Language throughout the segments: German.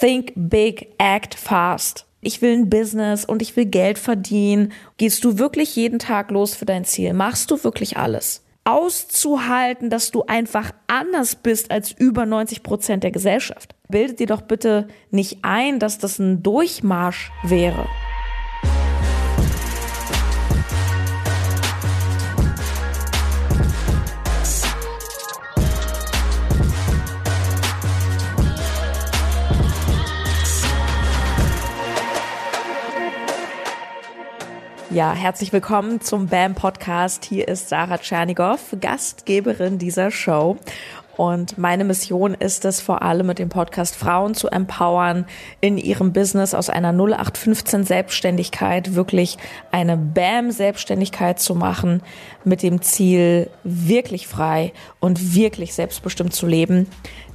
think big, act fast. Ich will ein Business und ich will Geld verdienen. Gehst du wirklich jeden Tag los für dein Ziel? Machst du wirklich alles? Auszuhalten, dass du einfach anders bist als über 90 Prozent der Gesellschaft. Bildet dir doch bitte nicht ein, dass das ein Durchmarsch wäre. Ja, herzlich willkommen zum BAM Podcast. Hier ist Sarah Tschernigow, Gastgeberin dieser Show. Und meine Mission ist es vor allem mit dem Podcast Frauen zu empowern, in ihrem Business aus einer 0815 Selbstständigkeit wirklich eine BAM Selbstständigkeit zu machen, mit dem Ziel, wirklich frei und wirklich selbstbestimmt zu leben.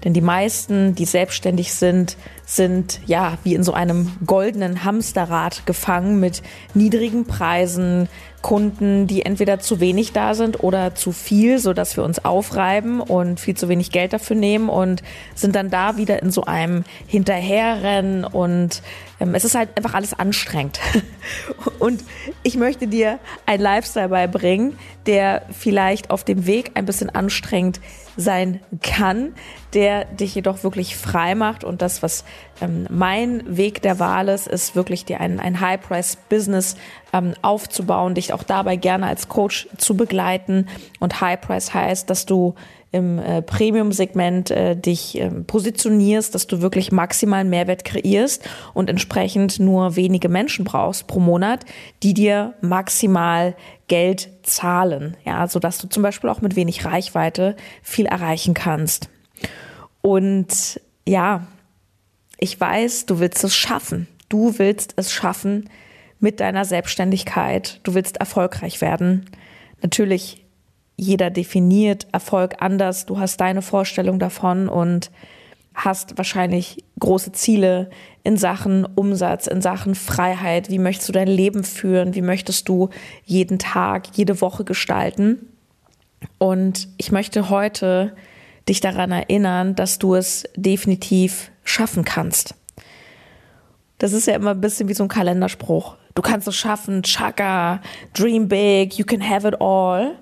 Denn die meisten, die selbstständig sind, sind ja wie in so einem goldenen Hamsterrad gefangen mit niedrigen Preisen, Kunden, die entweder zu wenig da sind oder zu viel, so dass wir uns aufreiben und viel zu wenig Geld dafür nehmen und sind dann da wieder in so einem Hinterherrennen und ähm, es ist halt einfach alles anstrengend. und ich möchte dir ein Lifestyle beibringen, der vielleicht auf dem Weg ein bisschen anstrengend sein kann, der dich jedoch wirklich frei macht. Und das, was ähm, mein Weg der Wahl ist, ist wirklich dir ein, ein High-Price-Business ähm, aufzubauen, dich auch dabei gerne als Coach zu begleiten. Und High-Price heißt, dass du im äh, Premium-Segment äh, dich äh, positionierst, dass du wirklich maximalen Mehrwert kreierst und entsprechend nur wenige Menschen brauchst pro Monat, die dir maximal Geld zahlen, ja, so dass du zum Beispiel auch mit wenig Reichweite viel erreichen kannst. Und ja, ich weiß, du willst es schaffen. Du willst es schaffen mit deiner Selbstständigkeit. Du willst erfolgreich werden. Natürlich jeder definiert Erfolg anders. Du hast deine Vorstellung davon und hast wahrscheinlich große Ziele in Sachen Umsatz, in Sachen Freiheit. Wie möchtest du dein Leben führen? Wie möchtest du jeden Tag, jede Woche gestalten? Und ich möchte heute dich daran erinnern, dass du es definitiv schaffen kannst. Das ist ja immer ein bisschen wie so ein Kalenderspruch. Du kannst es schaffen, Chaka, dream big, you can have it all.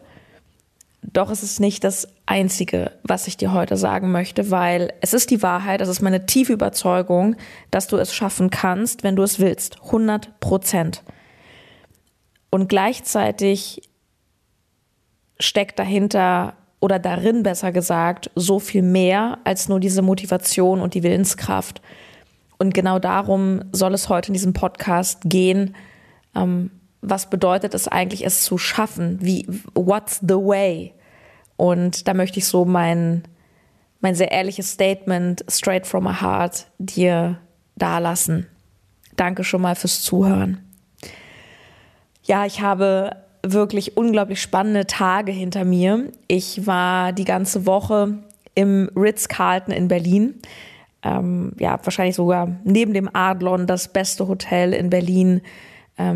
Doch es ist nicht das Einzige, was ich dir heute sagen möchte, weil es ist die Wahrheit, es ist meine tiefe Überzeugung, dass du es schaffen kannst, wenn du es willst. 100 Prozent. Und gleichzeitig steckt dahinter oder darin besser gesagt so viel mehr als nur diese Motivation und die Willenskraft. Und genau darum soll es heute in diesem Podcast gehen. Ähm, was bedeutet es eigentlich, es zu schaffen? Wie, what's the way? Und da möchte ich so mein, mein sehr ehrliches Statement straight from my heart dir dalassen. Danke schon mal fürs Zuhören. Ja, ich habe wirklich unglaublich spannende Tage hinter mir. Ich war die ganze Woche im Ritz-Carlton in Berlin. Ähm, ja, wahrscheinlich sogar neben dem Adlon das beste Hotel in Berlin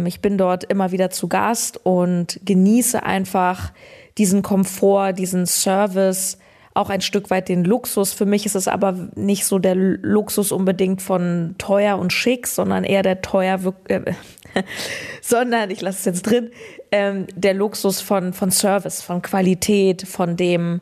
ich bin dort immer wieder zu Gast und genieße einfach diesen Komfort, diesen Service, auch ein Stück weit den Luxus. Für mich ist es aber nicht so der Luxus unbedingt von teuer und schick, sondern eher der teuer, äh, sondern ich lasse es jetzt drin, ähm, der Luxus von, von Service, von Qualität, von dem,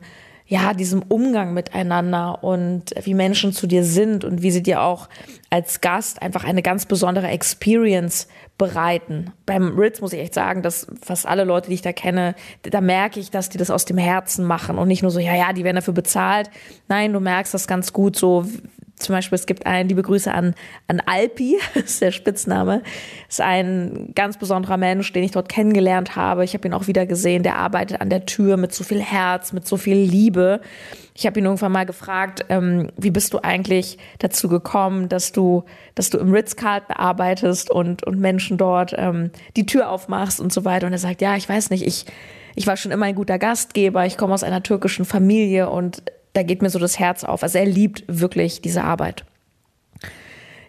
ja, diesem Umgang miteinander und wie Menschen zu dir sind und wie sie dir auch als Gast einfach eine ganz besondere Experience bereiten. Beim Ritz muss ich echt sagen, dass fast alle Leute, die ich da kenne, da merke ich, dass die das aus dem Herzen machen und nicht nur so, ja, ja, die werden dafür bezahlt. Nein, du merkst das ganz gut so, zum Beispiel, es gibt einen, liebe Grüße an, an Alpi, ist der Spitzname, ist ein ganz besonderer Mensch, den ich dort kennengelernt habe. Ich habe ihn auch wieder gesehen, der arbeitet an der Tür mit so viel Herz, mit so viel Liebe. Ich habe ihn irgendwann mal gefragt, ähm, wie bist du eigentlich dazu gekommen, dass du, dass du im Ritz-Carlton arbeitest und, und Menschen dort ähm, die Tür aufmachst und so weiter. Und er sagt, ja, ich weiß nicht, ich, ich war schon immer ein guter Gastgeber, ich komme aus einer türkischen Familie und da geht mir so das Herz auf. Also er liebt wirklich diese Arbeit.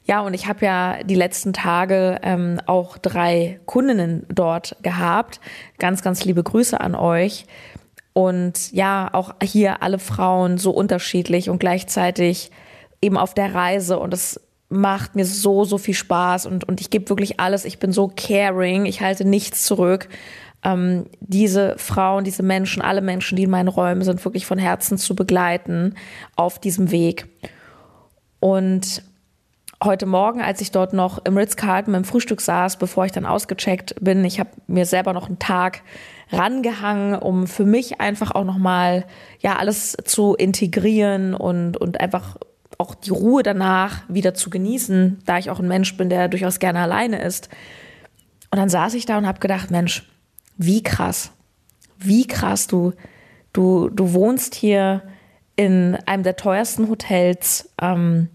Ja, und ich habe ja die letzten Tage ähm, auch drei Kundinnen dort gehabt. Ganz, ganz liebe Grüße an euch. Und ja, auch hier alle Frauen so unterschiedlich und gleichzeitig eben auf der Reise. Und es macht mir so, so viel Spaß und, und ich gebe wirklich alles. Ich bin so caring, ich halte nichts zurück. Ähm, diese Frauen, diese Menschen, alle Menschen, die in meinen Räumen sind, wirklich von Herzen zu begleiten auf diesem Weg. Und heute Morgen, als ich dort noch im Ritz-Carlton beim Frühstück saß, bevor ich dann ausgecheckt bin, ich habe mir selber noch einen Tag rangehangen, um für mich einfach auch nochmal ja alles zu integrieren und, und einfach auch die Ruhe danach wieder zu genießen, da ich auch ein Mensch bin, der durchaus gerne alleine ist. Und dann saß ich da und habe gedacht, Mensch, wie krass, wie krass du, du, du wohnst hier in einem der teuersten Hotels. Ähm,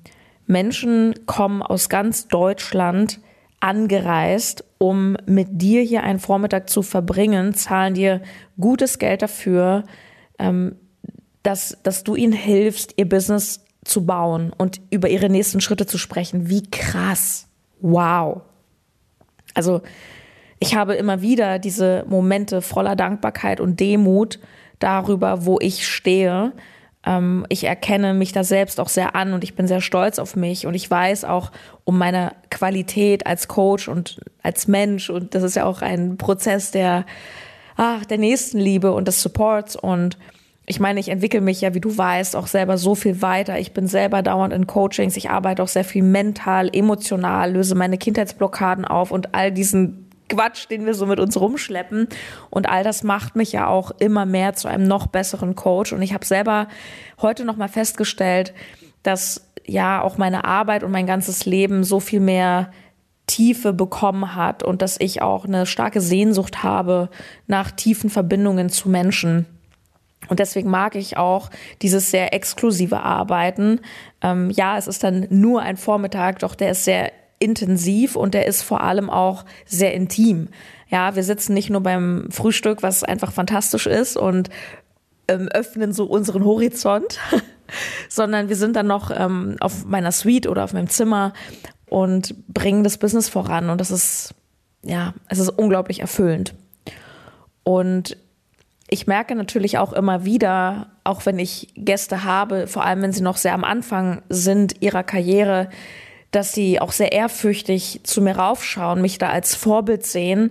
Menschen kommen aus ganz Deutschland angereist, um mit dir hier einen Vormittag zu verbringen, zahlen dir gutes Geld dafür, ähm, dass, dass du ihnen hilfst, ihr Business zu bauen und über ihre nächsten Schritte zu sprechen. Wie krass. Wow. Also ich habe immer wieder diese Momente voller Dankbarkeit und Demut darüber, wo ich stehe. Ähm, ich erkenne mich da selbst auch sehr an und ich bin sehr stolz auf mich und ich weiß auch um meine Qualität als Coach und als Mensch und das ist ja auch ein Prozess der, ach, der Nächstenliebe und des Supports und ich meine, ich entwickle mich ja, wie du weißt, auch selber so viel weiter. Ich bin selber dauernd in Coachings. Ich arbeite auch sehr viel mental, emotional, löse meine Kindheitsblockaden auf und all diesen Quatsch, den wir so mit uns rumschleppen. Und all das macht mich ja auch immer mehr zu einem noch besseren Coach. Und ich habe selber heute noch mal festgestellt, dass ja auch meine Arbeit und mein ganzes Leben so viel mehr Tiefe bekommen hat und dass ich auch eine starke Sehnsucht habe nach tiefen Verbindungen zu Menschen. Und deswegen mag ich auch dieses sehr exklusive Arbeiten. Ähm, ja, es ist dann nur ein Vormittag, doch der ist sehr intensiv und der ist vor allem auch sehr intim. Ja, wir sitzen nicht nur beim Frühstück, was einfach fantastisch ist und ähm, öffnen so unseren Horizont, sondern wir sind dann noch ähm, auf meiner Suite oder auf meinem Zimmer und bringen das Business voran und das ist ja, es ist unglaublich erfüllend. Und ich merke natürlich auch immer wieder, auch wenn ich Gäste habe, vor allem wenn sie noch sehr am Anfang sind ihrer Karriere, dass sie auch sehr ehrfürchtig zu mir raufschauen, mich da als Vorbild sehen.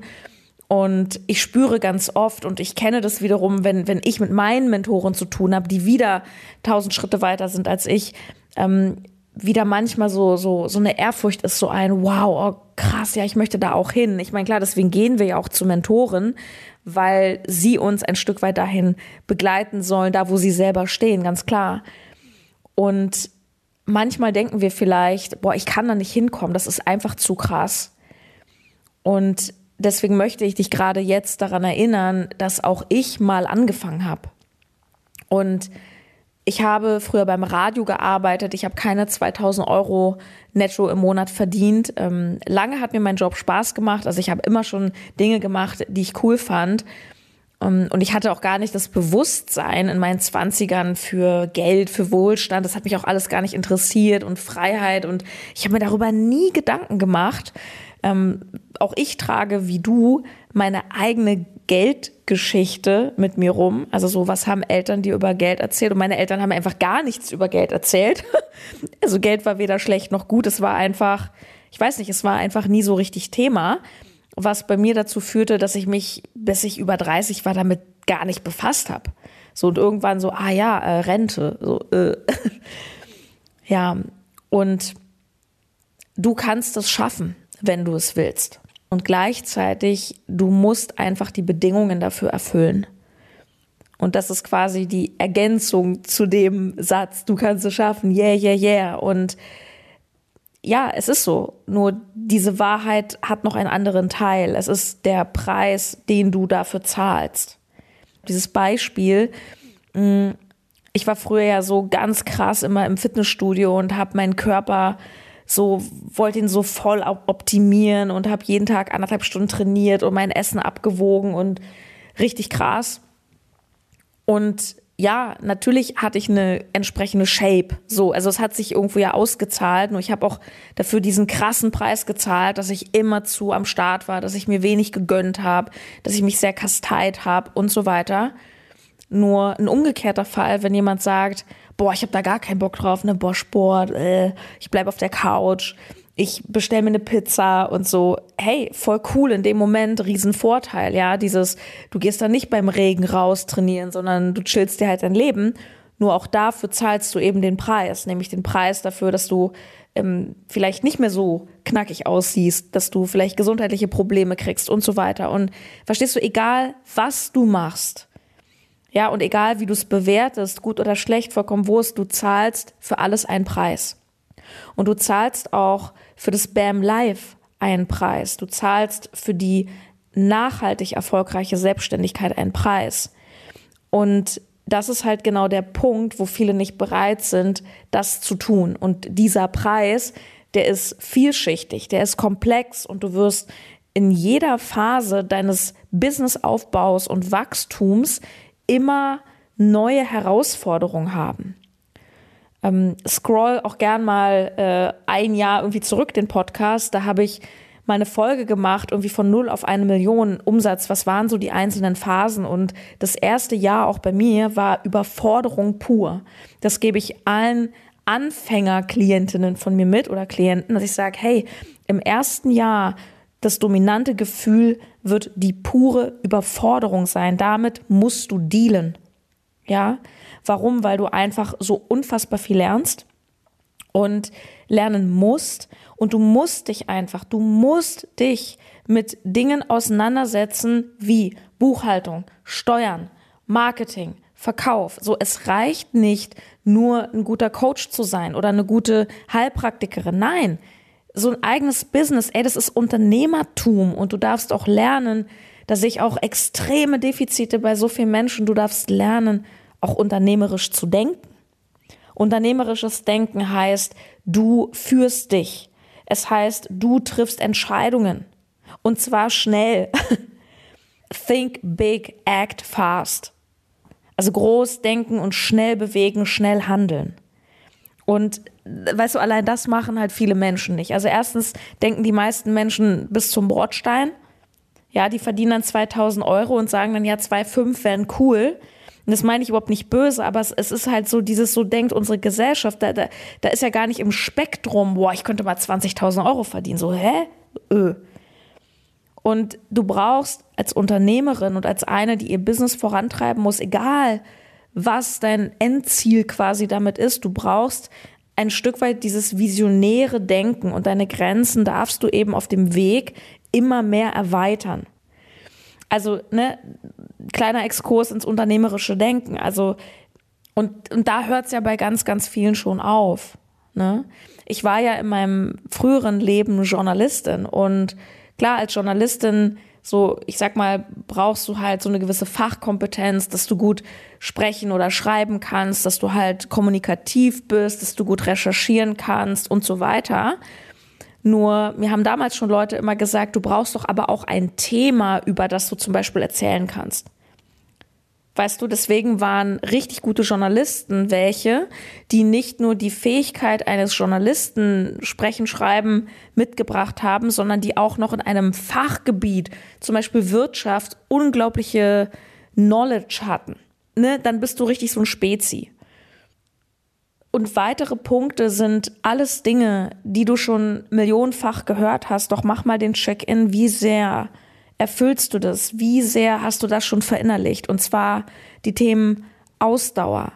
Und ich spüre ganz oft, und ich kenne das wiederum, wenn, wenn ich mit meinen Mentoren zu tun habe, die wieder tausend Schritte weiter sind als ich, ähm, wieder manchmal so, so, so eine Ehrfurcht ist, so ein, wow, oh, krass, ja, ich möchte da auch hin. Ich meine, klar, deswegen gehen wir ja auch zu Mentoren, weil sie uns ein Stück weit dahin begleiten sollen, da wo sie selber stehen, ganz klar. Und manchmal denken wir vielleicht, boah, ich kann da nicht hinkommen, das ist einfach zu krass. Und deswegen möchte ich dich gerade jetzt daran erinnern, dass auch ich mal angefangen habe. Und ich habe früher beim Radio gearbeitet. Ich habe keine 2000 Euro netto im Monat verdient. Ähm, lange hat mir mein Job Spaß gemacht. Also ich habe immer schon Dinge gemacht, die ich cool fand. Ähm, und ich hatte auch gar nicht das Bewusstsein in meinen Zwanzigern für Geld, für Wohlstand. Das hat mich auch alles gar nicht interessiert und Freiheit. Und ich habe mir darüber nie Gedanken gemacht. Ähm, auch ich trage wie du meine eigene Geldgeschichte mit mir rum. Also so, was haben Eltern dir über Geld erzählt? Und meine Eltern haben einfach gar nichts über Geld erzählt. also Geld war weder schlecht noch gut. Es war einfach, ich weiß nicht, es war einfach nie so richtig Thema. Was bei mir dazu führte, dass ich mich, bis ich über 30 war, damit gar nicht befasst habe. So und irgendwann so, ah ja, äh, Rente. So, äh. ja, und du kannst es schaffen, wenn du es willst. Und gleichzeitig, du musst einfach die Bedingungen dafür erfüllen. Und das ist quasi die Ergänzung zu dem Satz, du kannst es schaffen, yeah, yeah, yeah. Und ja, es ist so. Nur diese Wahrheit hat noch einen anderen Teil. Es ist der Preis, den du dafür zahlst. Dieses Beispiel, mm, ich war früher ja so ganz krass immer im Fitnessstudio und habe meinen Körper so wollte ihn so voll optimieren und habe jeden Tag anderthalb Stunden trainiert und mein Essen abgewogen und richtig krass. Und ja, natürlich hatte ich eine entsprechende Shape. So, also es hat sich irgendwo ja ausgezahlt. Nur ich habe auch dafür diesen krassen Preis gezahlt, dass ich immer zu am Start war, dass ich mir wenig gegönnt habe, dass ich mich sehr kasteit habe und so weiter. Nur ein umgekehrter Fall, wenn jemand sagt, boah, ich habe da gar keinen Bock drauf, ne, boah, Sport, äh, ich bleib auf der Couch, ich bestell mir eine Pizza und so. Hey, voll cool in dem Moment, Riesenvorteil, ja, dieses, du gehst da nicht beim Regen raus trainieren, sondern du chillst dir halt dein Leben. Nur auch dafür zahlst du eben den Preis, nämlich den Preis dafür, dass du ähm, vielleicht nicht mehr so knackig aussiehst, dass du vielleicht gesundheitliche Probleme kriegst und so weiter. Und verstehst du, egal was du machst, ja, und egal wie du es bewertest, gut oder schlecht, vollkommen Wurst, du zahlst für alles einen Preis. Und du zahlst auch für das BAM Live einen Preis. Du zahlst für die nachhaltig erfolgreiche Selbstständigkeit einen Preis. Und das ist halt genau der Punkt, wo viele nicht bereit sind, das zu tun. Und dieser Preis, der ist vielschichtig, der ist komplex und du wirst in jeder Phase deines Businessaufbaus und Wachstums immer neue Herausforderungen haben. Ähm, scroll auch gern mal äh, ein Jahr irgendwie zurück den Podcast. Da habe ich mal eine Folge gemacht, irgendwie von null auf eine Million Umsatz. Was waren so die einzelnen Phasen? Und das erste Jahr auch bei mir war Überforderung pur. Das gebe ich allen Anfängerklientinnen von mir mit oder Klienten, dass ich sage, hey, im ersten Jahr das dominante Gefühl wird die pure Überforderung sein. Damit musst du dealen. Ja, warum? Weil du einfach so unfassbar viel lernst und lernen musst und du musst dich einfach, du musst dich mit Dingen auseinandersetzen wie Buchhaltung, Steuern, Marketing, Verkauf. So, es reicht nicht, nur ein guter Coach zu sein oder eine gute Heilpraktikerin. Nein, so ein eigenes Business, ey, das ist Unternehmertum und du darfst auch lernen, da sehe ich auch extreme Defizite bei so vielen Menschen. Du darfst lernen, auch unternehmerisch zu denken. Unternehmerisches Denken heißt, du führst dich. Es heißt, du triffst Entscheidungen. Und zwar schnell. Think big, act fast. Also groß denken und schnell bewegen, schnell handeln. Und weißt du, allein das machen halt viele Menschen nicht. Also erstens denken die meisten Menschen bis zum Bordstein. Ja, die verdienen dann 2000 Euro und sagen dann, ja, 2,5 wären cool. Und das meine ich überhaupt nicht böse, aber es, es, ist halt so, dieses so denkt unsere Gesellschaft, da, da, da ist ja gar nicht im Spektrum, boah, ich könnte mal 20.000 Euro verdienen. So, hä? Öh. Und du brauchst als Unternehmerin und als eine, die ihr Business vorantreiben muss, egal was dein Endziel quasi damit ist, du brauchst ein Stück weit dieses visionäre Denken und deine Grenzen darfst du eben auf dem Weg immer mehr erweitern. Also, ne, kleiner Exkurs ins unternehmerische Denken. Also, und, und da hört es ja bei ganz, ganz vielen schon auf. Ne? Ich war ja in meinem früheren Leben Journalistin und klar, als Journalistin, so, ich sag mal, brauchst du halt so eine gewisse Fachkompetenz, dass du gut sprechen oder schreiben kannst, dass du halt kommunikativ bist, dass du gut recherchieren kannst und so weiter. Nur, mir haben damals schon Leute immer gesagt, du brauchst doch aber auch ein Thema, über das du zum Beispiel erzählen kannst. Weißt du, deswegen waren richtig gute Journalisten welche, die nicht nur die Fähigkeit eines Journalisten sprechen, schreiben mitgebracht haben, sondern die auch noch in einem Fachgebiet, zum Beispiel Wirtschaft, unglaubliche Knowledge hatten. Ne? Dann bist du richtig so ein Spezi. Und weitere Punkte sind alles Dinge, die du schon millionenfach gehört hast. Doch mach mal den Check-in, wie sehr erfüllst du das? Wie sehr hast du das schon verinnerlicht? Und zwar die Themen Ausdauer.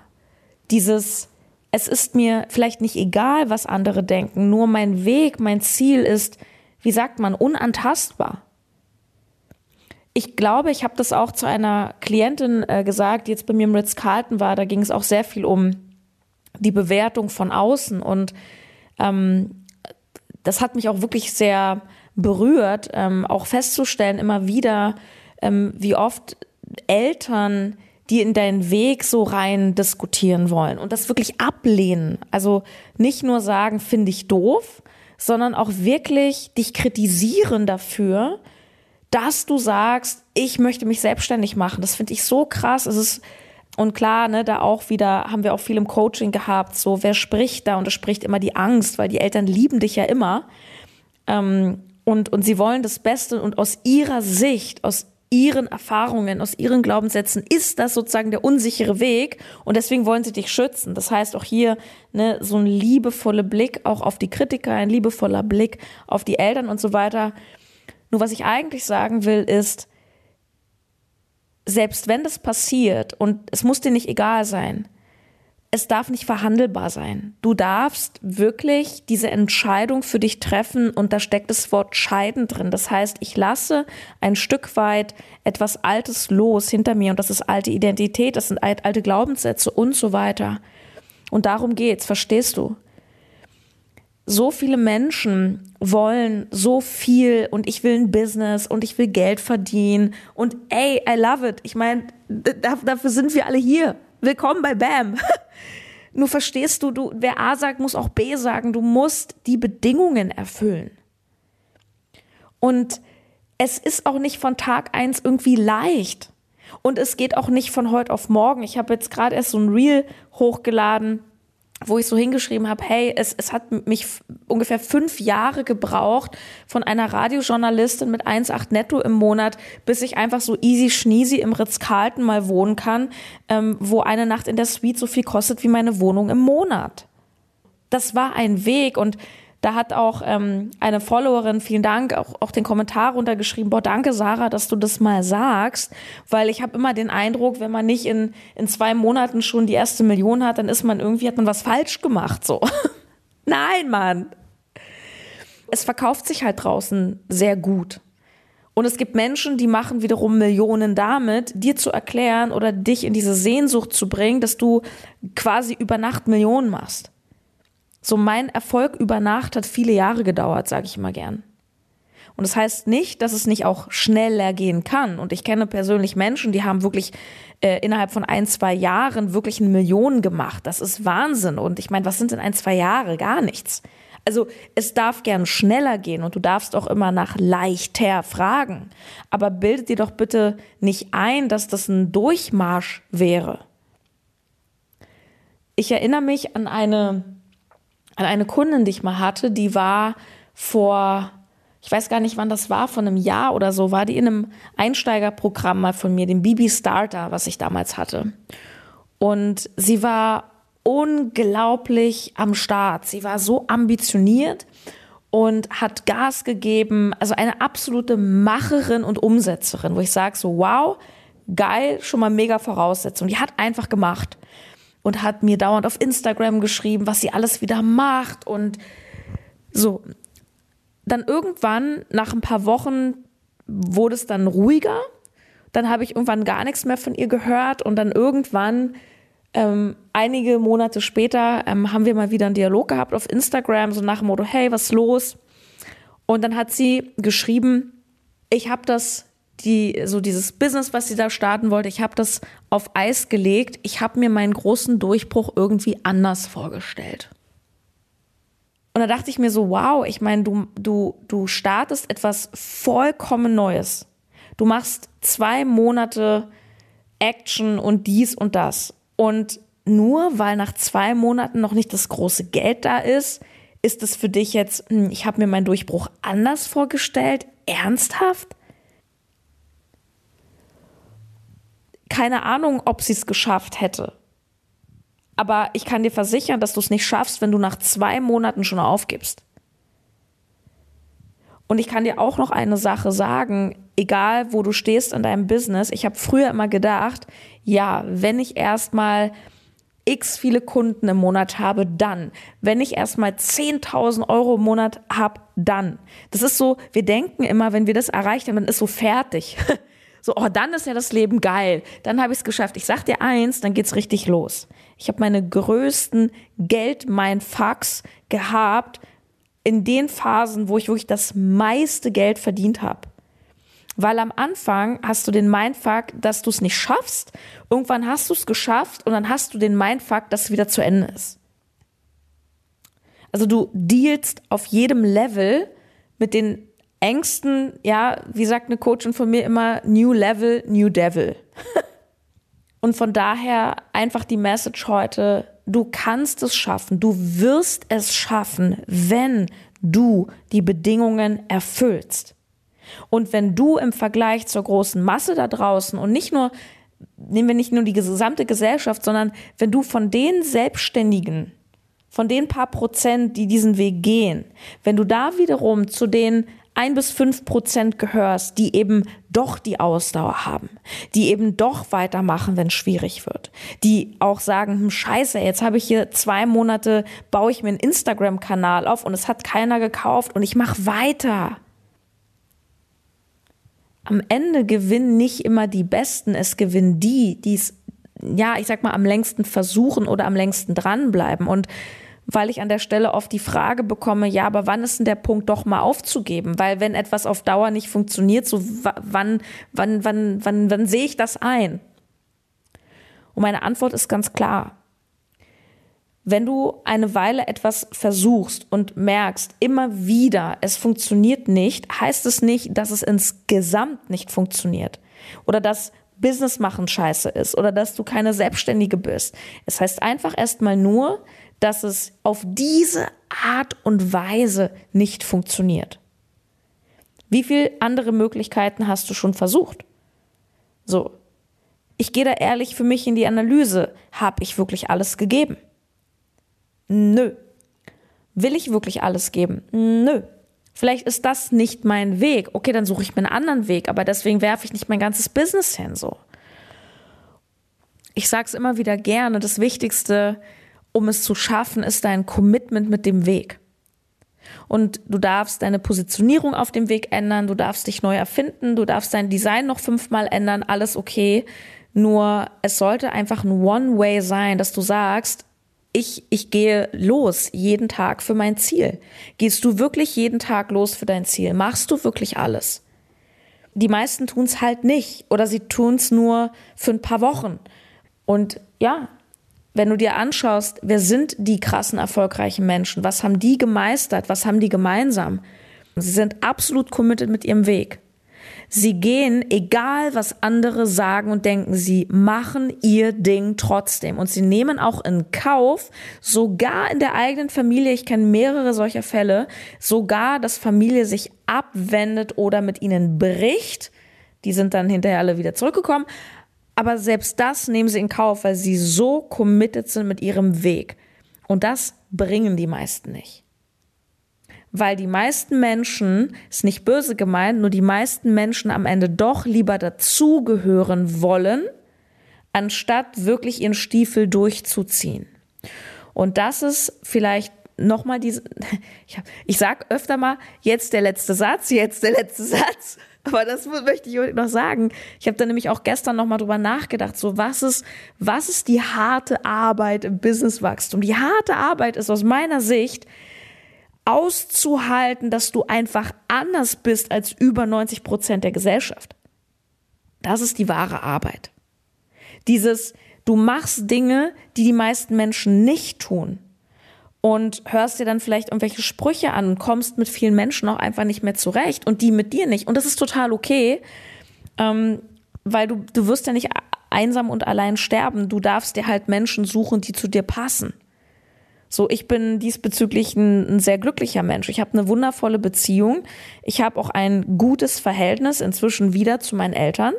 Dieses, es ist mir vielleicht nicht egal, was andere denken, nur mein Weg, mein Ziel ist, wie sagt man, unantastbar. Ich glaube, ich habe das auch zu einer Klientin äh, gesagt, die jetzt bei mir im Ritz-Carlton war. Da ging es auch sehr viel um die Bewertung von außen. Und ähm, das hat mich auch wirklich sehr berührt, ähm, auch festzustellen immer wieder, ähm, wie oft Eltern die in deinen Weg so rein diskutieren wollen und das wirklich ablehnen. Also nicht nur sagen, finde ich doof, sondern auch wirklich dich kritisieren dafür, dass du sagst, ich möchte mich selbstständig machen. Das finde ich so krass. Es ist und klar, ne, da auch wieder haben wir auch viel im Coaching gehabt, so wer spricht da und es spricht immer die Angst, weil die Eltern lieben dich ja immer. Ähm, und, und sie wollen das Beste und aus ihrer Sicht, aus ihren Erfahrungen, aus ihren Glaubenssätzen ist das sozusagen der unsichere Weg und deswegen wollen sie dich schützen. Das heißt auch hier ne, so ein liebevoller Blick auch auf die Kritiker, ein liebevoller Blick auf die Eltern und so weiter. Nur was ich eigentlich sagen will, ist, selbst wenn das passiert und es muss dir nicht egal sein, es darf nicht verhandelbar sein. Du darfst wirklich diese Entscheidung für dich treffen und da steckt das Wort scheiden drin. Das heißt, ich lasse ein Stück weit etwas Altes los hinter mir und das ist alte Identität, das sind alte Glaubenssätze und so weiter. Und darum geht's, verstehst du? So viele Menschen wollen so viel und ich will ein Business und ich will Geld verdienen und ey, I love it. Ich meine, dafür sind wir alle hier. Willkommen bei BAM. Nur verstehst du, du, wer A sagt, muss auch B sagen. Du musst die Bedingungen erfüllen. Und es ist auch nicht von Tag eins irgendwie leicht. Und es geht auch nicht von heute auf morgen. Ich habe jetzt gerade erst so ein Reel hochgeladen wo ich so hingeschrieben habe, hey, es, es hat mich ungefähr fünf Jahre gebraucht von einer Radiojournalistin mit 1,8 netto im Monat, bis ich einfach so easy schneezy im Ritz-Carlton mal wohnen kann, ähm, wo eine Nacht in der Suite so viel kostet wie meine Wohnung im Monat. Das war ein Weg und da hat auch ähm, eine Followerin, vielen Dank, auch, auch den Kommentar runtergeschrieben, boah, danke Sarah, dass du das mal sagst, weil ich habe immer den Eindruck, wenn man nicht in, in zwei Monaten schon die erste Million hat, dann ist man irgendwie, hat man was falsch gemacht, so. Nein, Mann. Es verkauft sich halt draußen sehr gut. Und es gibt Menschen, die machen wiederum Millionen damit, dir zu erklären oder dich in diese Sehnsucht zu bringen, dass du quasi über Nacht Millionen machst. So mein Erfolg über Nacht hat viele Jahre gedauert, sage ich immer gern. Und das heißt nicht, dass es nicht auch schneller gehen kann. Und ich kenne persönlich Menschen, die haben wirklich äh, innerhalb von ein, zwei Jahren wirklich eine Million gemacht. Das ist Wahnsinn. Und ich meine, was sind denn ein, zwei Jahre? Gar nichts. Also es darf gern schneller gehen und du darfst auch immer nach leichter fragen. Aber bildet dir doch bitte nicht ein, dass das ein Durchmarsch wäre. Ich erinnere mich an eine an eine Kundin, die ich mal hatte, die war vor, ich weiß gar nicht, wann das war, von einem Jahr oder so, war die in einem Einsteigerprogramm mal von mir, dem BB Starter, was ich damals hatte. Und sie war unglaublich am Start. Sie war so ambitioniert und hat Gas gegeben. Also eine absolute Macherin und Umsetzerin, wo ich sage so, wow, geil, schon mal mega Voraussetzung. Die hat einfach gemacht und hat mir dauernd auf Instagram geschrieben, was sie alles wieder macht und so. Dann irgendwann, nach ein paar Wochen, wurde es dann ruhiger. Dann habe ich irgendwann gar nichts mehr von ihr gehört und dann irgendwann, ähm, einige Monate später, ähm, haben wir mal wieder einen Dialog gehabt auf Instagram, so nach dem Motto, hey, was ist los? Und dann hat sie geschrieben, ich habe das die, so dieses Business, was sie da starten wollte, ich habe das auf Eis gelegt. Ich habe mir meinen großen Durchbruch irgendwie anders vorgestellt. Und da dachte ich mir so, wow, ich meine, du, du, du startest etwas vollkommen Neues. Du machst zwei Monate Action und dies und das. Und nur weil nach zwei Monaten noch nicht das große Geld da ist, ist es für dich jetzt, hm, ich habe mir meinen Durchbruch anders vorgestellt? Ernsthaft? Keine Ahnung, ob sie es geschafft hätte. Aber ich kann dir versichern, dass du es nicht schaffst, wenn du nach zwei Monaten schon aufgibst. Und ich kann dir auch noch eine Sache sagen, egal wo du stehst in deinem Business, ich habe früher immer gedacht, ja, wenn ich erstmal x viele Kunden im Monat habe, dann. Wenn ich erstmal 10.000 Euro im Monat habe, dann. Das ist so, wir denken immer, wenn wir das erreicht haben, dann ist so fertig. So, oh, dann ist ja das Leben geil. Dann habe ich es geschafft. Ich sag dir eins, dann geht's richtig los. Ich habe meine größten Geld-Mindfucks gehabt in den Phasen, wo ich wirklich das meiste Geld verdient habe. Weil am Anfang hast du den Mindfuck, dass du es nicht schaffst. Irgendwann hast du es geschafft und dann hast du den Mindfuck, dass es wieder zu Ende ist. Also du dealst auf jedem Level mit den Ängsten, ja, wie sagt eine Coachin von mir immer, New Level, New Devil. Und von daher einfach die Message heute, du kannst es schaffen, du wirst es schaffen, wenn du die Bedingungen erfüllst. Und wenn du im Vergleich zur großen Masse da draußen und nicht nur, nehmen wir nicht nur die gesamte Gesellschaft, sondern wenn du von den Selbstständigen, von den paar Prozent, die diesen Weg gehen, wenn du da wiederum zu den ein bis fünf Prozent gehörst, die eben doch die Ausdauer haben, die eben doch weitermachen, wenn es schwierig wird, die auch sagen, hm, scheiße, jetzt habe ich hier zwei Monate, baue ich mir einen Instagram-Kanal auf und es hat keiner gekauft und ich mache weiter. Am Ende gewinnen nicht immer die Besten, es gewinnen die, die es, ja, ich sag mal, am längsten versuchen oder am längsten dranbleiben. Und weil ich an der Stelle oft die Frage bekomme, ja, aber wann ist denn der Punkt doch mal aufzugeben? Weil wenn etwas auf Dauer nicht funktioniert, so wann, wann, wann, wann, wann sehe ich das ein? Und meine Antwort ist ganz klar. Wenn du eine Weile etwas versuchst und merkst immer wieder, es funktioniert nicht, heißt es nicht, dass es insgesamt nicht funktioniert oder dass Business machen scheiße ist oder dass du keine Selbstständige bist. Es heißt einfach erstmal nur, dass es auf diese Art und Weise nicht funktioniert. Wie viele andere Möglichkeiten hast du schon versucht? So, ich gehe da ehrlich für mich in die Analyse. Habe ich wirklich alles gegeben? Nö. Will ich wirklich alles geben? Nö. Vielleicht ist das nicht mein Weg. Okay, dann suche ich mir einen anderen Weg, aber deswegen werfe ich nicht mein ganzes Business hin so. Ich sage es immer wieder gerne, das Wichtigste um es zu schaffen, ist dein Commitment mit dem Weg. Und du darfst deine Positionierung auf dem Weg ändern, du darfst dich neu erfinden, du darfst dein Design noch fünfmal ändern, alles okay. Nur es sollte einfach ein One-Way sein, dass du sagst, ich, ich gehe los jeden Tag für mein Ziel. Gehst du wirklich jeden Tag los für dein Ziel? Machst du wirklich alles? Die meisten tun es halt nicht oder sie tun es nur für ein paar Wochen. Und ja, wenn du dir anschaust, wer sind die krassen, erfolgreichen Menschen? Was haben die gemeistert? Was haben die gemeinsam? Sie sind absolut committed mit ihrem Weg. Sie gehen, egal was andere sagen und denken, sie machen ihr Ding trotzdem. Und sie nehmen auch in Kauf, sogar in der eigenen Familie, ich kenne mehrere solcher Fälle, sogar, dass Familie sich abwendet oder mit ihnen bricht. Die sind dann hinterher alle wieder zurückgekommen. Aber selbst das nehmen sie in Kauf, weil sie so committed sind mit ihrem Weg. Und das bringen die meisten nicht. Weil die meisten Menschen, ist nicht böse gemeint, nur die meisten Menschen am Ende doch lieber dazugehören wollen, anstatt wirklich ihren Stiefel durchzuziehen. Und das ist vielleicht nochmal diese, ich, hab, ich sag öfter mal, jetzt der letzte Satz, jetzt der letzte Satz. Aber das möchte ich noch sagen. Ich habe da nämlich auch gestern noch mal drüber nachgedacht. So was ist, was ist die harte Arbeit im Businesswachstum? Die harte Arbeit ist aus meiner Sicht auszuhalten, dass du einfach anders bist als über 90 Prozent der Gesellschaft. Das ist die wahre Arbeit. Dieses, du machst Dinge, die die meisten Menschen nicht tun und hörst dir dann vielleicht irgendwelche Sprüche an und kommst mit vielen Menschen auch einfach nicht mehr zurecht und die mit dir nicht. Und das ist total okay, ähm, weil du, du wirst ja nicht einsam und allein sterben. Du darfst dir halt Menschen suchen, die zu dir passen. So, ich bin diesbezüglich ein, ein sehr glücklicher Mensch. Ich habe eine wundervolle Beziehung. Ich habe auch ein gutes Verhältnis inzwischen wieder zu meinen Eltern.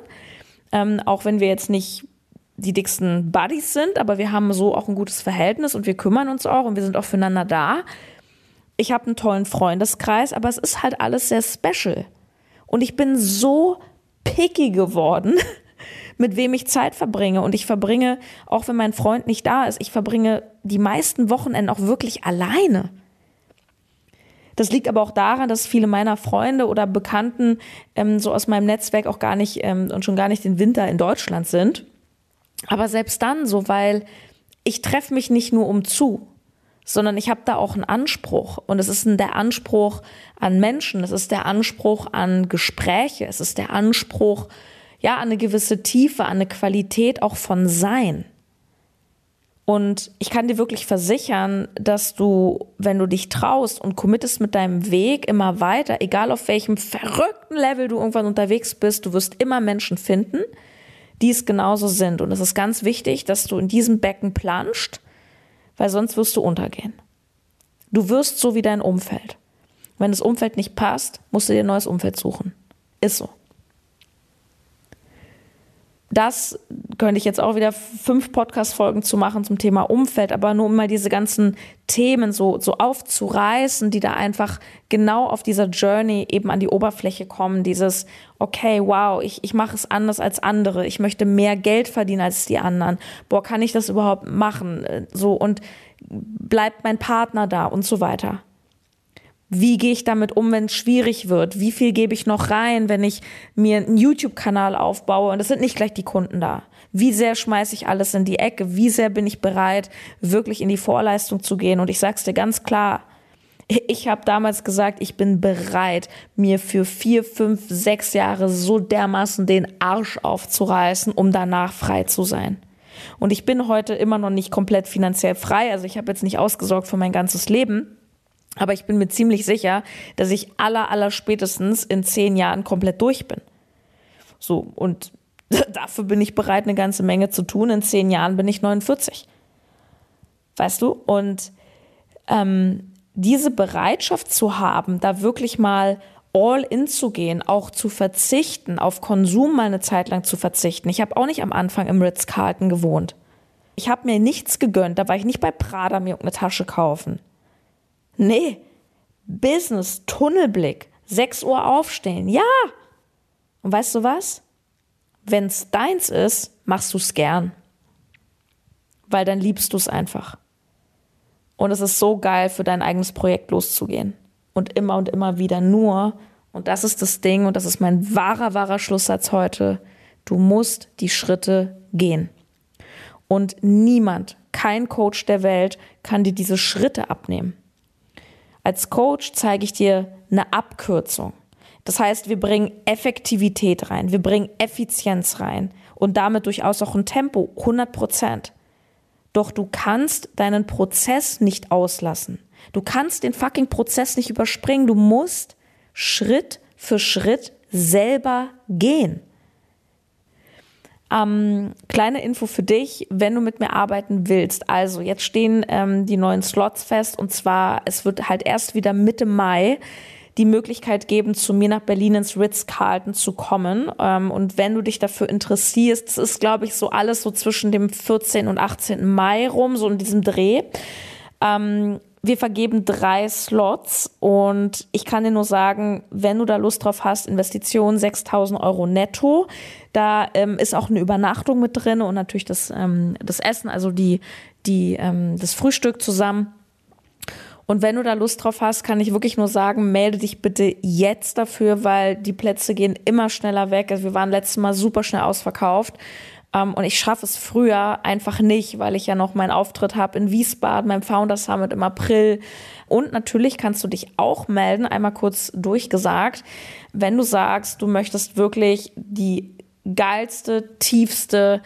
Ähm, auch wenn wir jetzt nicht die dicksten Buddies sind, aber wir haben so auch ein gutes Verhältnis und wir kümmern uns auch und wir sind auch füreinander da. Ich habe einen tollen Freundeskreis, aber es ist halt alles sehr special. Und ich bin so picky geworden, mit wem ich Zeit verbringe. Und ich verbringe, auch wenn mein Freund nicht da ist, ich verbringe die meisten Wochenenden auch wirklich alleine. Das liegt aber auch daran, dass viele meiner Freunde oder Bekannten ähm, so aus meinem Netzwerk auch gar nicht ähm, und schon gar nicht den Winter in Deutschland sind. Aber selbst dann so, weil ich treffe mich nicht nur um zu, sondern ich habe da auch einen Anspruch. Und es ist der Anspruch an Menschen, es ist der Anspruch an Gespräche, es ist der Anspruch, ja, an eine gewisse Tiefe, an eine Qualität auch von Sein. Und ich kann dir wirklich versichern, dass du, wenn du dich traust und committest mit deinem Weg immer weiter, egal auf welchem verrückten Level du irgendwann unterwegs bist, du wirst immer Menschen finden, die es genauso sind. Und es ist ganz wichtig, dass du in diesem Becken planscht, weil sonst wirst du untergehen. Du wirst so wie dein Umfeld. Wenn das Umfeld nicht passt, musst du dir ein neues Umfeld suchen. Ist so das könnte ich jetzt auch wieder fünf Podcast-Folgen zu machen zum Thema Umfeld, aber nur um mal diese ganzen Themen so, so aufzureißen, die da einfach genau auf dieser Journey eben an die Oberfläche kommen. Dieses, okay, wow, ich, ich mache es anders als andere. Ich möchte mehr Geld verdienen als die anderen. Boah, kann ich das überhaupt machen? So, und bleibt mein Partner da und so weiter. Wie gehe ich damit um, wenn es schwierig wird? Wie viel gebe ich noch rein, wenn ich mir einen YouTube-Kanal aufbaue? Und es sind nicht gleich die Kunden da. Wie sehr schmeiße ich alles in die Ecke? Wie sehr bin ich bereit, wirklich in die Vorleistung zu gehen? Und ich sag's dir ganz klar, ich habe damals gesagt, ich bin bereit, mir für vier, fünf, sechs Jahre so dermaßen den Arsch aufzureißen, um danach frei zu sein. Und ich bin heute immer noch nicht komplett finanziell frei. Also ich habe jetzt nicht ausgesorgt für mein ganzes Leben. Aber ich bin mir ziemlich sicher, dass ich aller, aller spätestens in zehn Jahren komplett durch bin. So, und dafür bin ich bereit, eine ganze Menge zu tun. In zehn Jahren bin ich 49. Weißt du? Und ähm, diese Bereitschaft zu haben, da wirklich mal all in zu gehen, auch zu verzichten, auf Konsum mal eine Zeit lang zu verzichten. Ich habe auch nicht am Anfang im Ritz-Carlton gewohnt. Ich habe mir nichts gegönnt, da war ich nicht bei Prada mir eine Tasche kaufen. Nee, Business, Tunnelblick, 6 Uhr aufstehen, ja. Und weißt du was? Wenn es deins ist, machst du es gern. Weil dann liebst du es einfach. Und es ist so geil, für dein eigenes Projekt loszugehen. Und immer und immer wieder nur, und das ist das Ding, und das ist mein wahrer, wahrer Schlusssatz heute, du musst die Schritte gehen. Und niemand, kein Coach der Welt kann dir diese Schritte abnehmen. Als Coach zeige ich dir eine Abkürzung. Das heißt, wir bringen Effektivität rein, wir bringen Effizienz rein und damit durchaus auch ein Tempo, 100 Prozent. Doch du kannst deinen Prozess nicht auslassen. Du kannst den fucking Prozess nicht überspringen. Du musst Schritt für Schritt selber gehen. Ähm, kleine Info für dich, wenn du mit mir arbeiten willst. Also jetzt stehen ähm, die neuen Slots fest und zwar, es wird halt erst wieder Mitte Mai die Möglichkeit geben, zu mir nach Berlin ins Ritz-Carlton zu kommen. Ähm, und wenn du dich dafür interessierst, das ist, glaube ich, so alles so zwischen dem 14. und 18. Mai rum, so in diesem Dreh. Wir vergeben drei Slots und ich kann dir nur sagen, wenn du da Lust drauf hast, Investition 6000 Euro netto. Da ähm, ist auch eine Übernachtung mit drin und natürlich das, ähm, das Essen, also die, die, ähm, das Frühstück zusammen. Und wenn du da Lust drauf hast, kann ich wirklich nur sagen, melde dich bitte jetzt dafür, weil die Plätze gehen immer schneller weg. Also wir waren letztes Mal super schnell ausverkauft. Um, und ich schaffe es früher einfach nicht, weil ich ja noch meinen Auftritt habe in Wiesbaden beim Founders Summit im April. Und natürlich kannst du dich auch melden, einmal kurz durchgesagt, wenn du sagst, du möchtest wirklich die geilste, tiefste,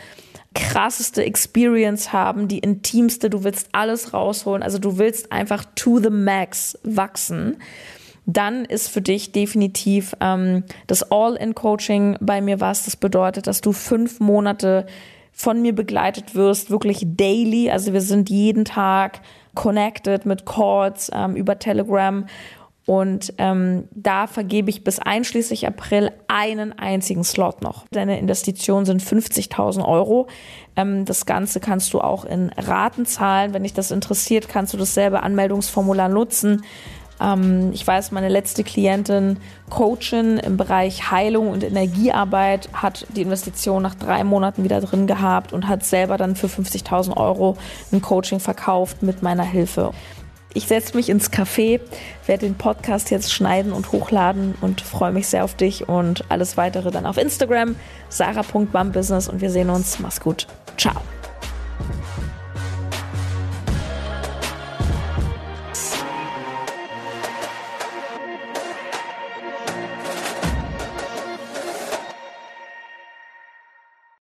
krasseste Experience haben, die intimste, du willst alles rausholen, also du willst einfach to the max wachsen dann ist für dich definitiv ähm, das All-in-Coaching bei mir was. Das bedeutet, dass du fünf Monate von mir begleitet wirst, wirklich daily. Also wir sind jeden Tag connected mit Calls ähm, über Telegram. Und ähm, da vergebe ich bis einschließlich April einen einzigen Slot noch. Deine Investitionen sind 50.000 Euro. Ähm, das Ganze kannst du auch in Raten zahlen. Wenn dich das interessiert, kannst du dasselbe Anmeldungsformular nutzen. Ähm, ich weiß, meine letzte Klientin, Coachin im Bereich Heilung und Energiearbeit, hat die Investition nach drei Monaten wieder drin gehabt und hat selber dann für 50.000 Euro ein Coaching verkauft mit meiner Hilfe. Ich setze mich ins Café, werde den Podcast jetzt schneiden und hochladen und freue mich sehr auf dich und alles weitere dann auf Instagram, sarah.bumbusiness und wir sehen uns. Mach's gut. Ciao.